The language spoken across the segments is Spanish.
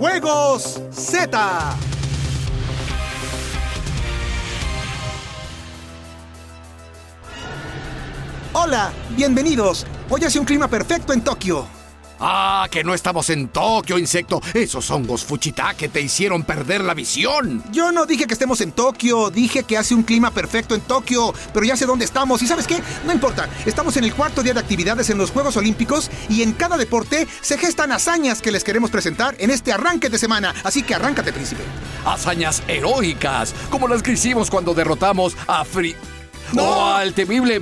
Juegos Z. Hola, bienvenidos. Hoy hace un clima perfecto en Tokio. Ah, que no estamos en Tokio, insecto. Esos hongos que te hicieron perder la visión. Yo no dije que estemos en Tokio, dije que hace un clima perfecto en Tokio, pero ya sé dónde estamos. ¿Y sabes qué? No importa, estamos en el cuarto día de actividades en los Juegos Olímpicos y en cada deporte se gestan hazañas que les queremos presentar en este arranque de semana. Así que arráncate, príncipe. Hazañas heroicas, como las que hicimos cuando derrotamos a Free. ¡No! al temible...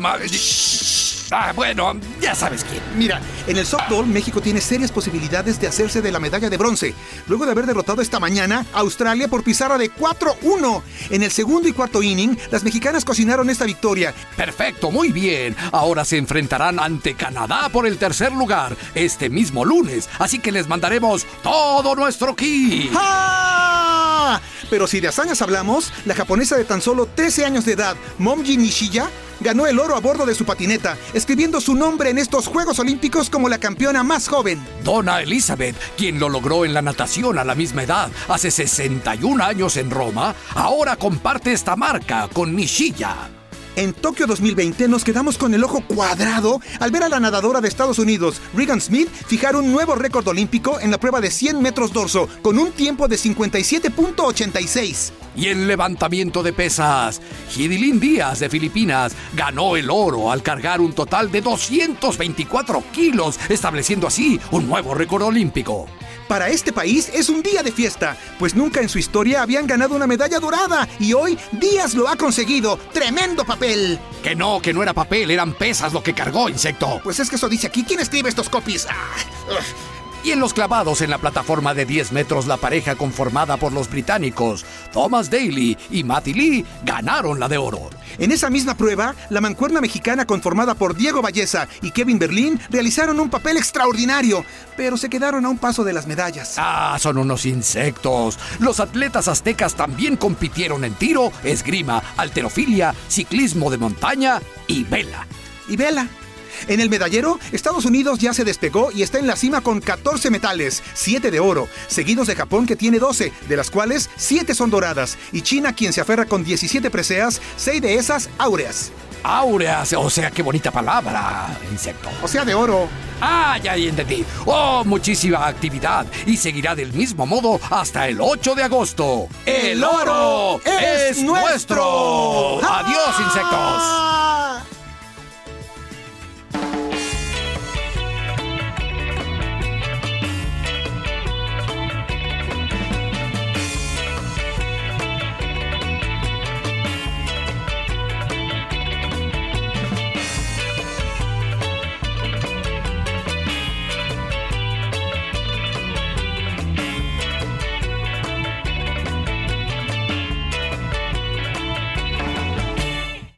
Ah, bueno, ya sabes quién. Mira, en el softball México tiene serias posibilidades de hacerse de la medalla de bronce, luego de haber derrotado esta mañana a Australia por pizarra de 4-1. En el segundo y cuarto inning, las mexicanas cocinaron esta victoria. Perfecto, muy bien. Ahora se enfrentarán ante Canadá por el tercer lugar este mismo lunes, así que les mandaremos todo nuestro ki. Pero si de hazañas hablamos, la japonesa de tan solo 13 años de edad, Momji Nishiya, ganó el oro a bordo de su patineta, escribiendo su nombre en estos Juegos Olímpicos como la campeona más joven. Donna Elizabeth, quien lo logró en la natación a la misma edad, hace 61 años en Roma, ahora comparte esta marca con Nishiya. En Tokio 2020 nos quedamos con el ojo cuadrado al ver a la nadadora de Estados Unidos, Regan Smith, fijar un nuevo récord olímpico en la prueba de 100 metros dorso, con un tiempo de 57.86. Y en levantamiento de pesas, Hidilín Díaz de Filipinas ganó el oro al cargar un total de 224 kilos, estableciendo así un nuevo récord olímpico. Para este país es un día de fiesta, pues nunca en su historia habían ganado una medalla dorada y hoy Díaz lo ha conseguido. ¡Tremendo papel! Que no, que no era papel, eran pesas lo que cargó, insecto. Pues es que eso dice aquí. ¿Quién escribe estos copies? Ah, y en los clavados en la plataforma de 10 metros, la pareja conformada por los británicos Thomas Daly y Matty Lee ganaron la de oro. En esa misma prueba, la mancuerna mexicana conformada por Diego Valleza y Kevin Berlín realizaron un papel extraordinario, pero se quedaron a un paso de las medallas. Ah, son unos insectos. Los atletas aztecas también compitieron en tiro, esgrima, alterofilia, ciclismo de montaña y vela. Y vela. En el medallero, Estados Unidos ya se despegó y está en la cima con 14 metales, 7 de oro, seguidos de Japón que tiene 12, de las cuales 7 son doradas, y China quien se aferra con 17 preseas, 6 de esas áureas. Áureas, o sea, qué bonita palabra, insecto. O sea, de oro. Ah, ya entendí. Oh, muchísima actividad y seguirá del mismo modo hasta el 8 de agosto. ¡El oro es, nuestro! ¡Adiós, insectos!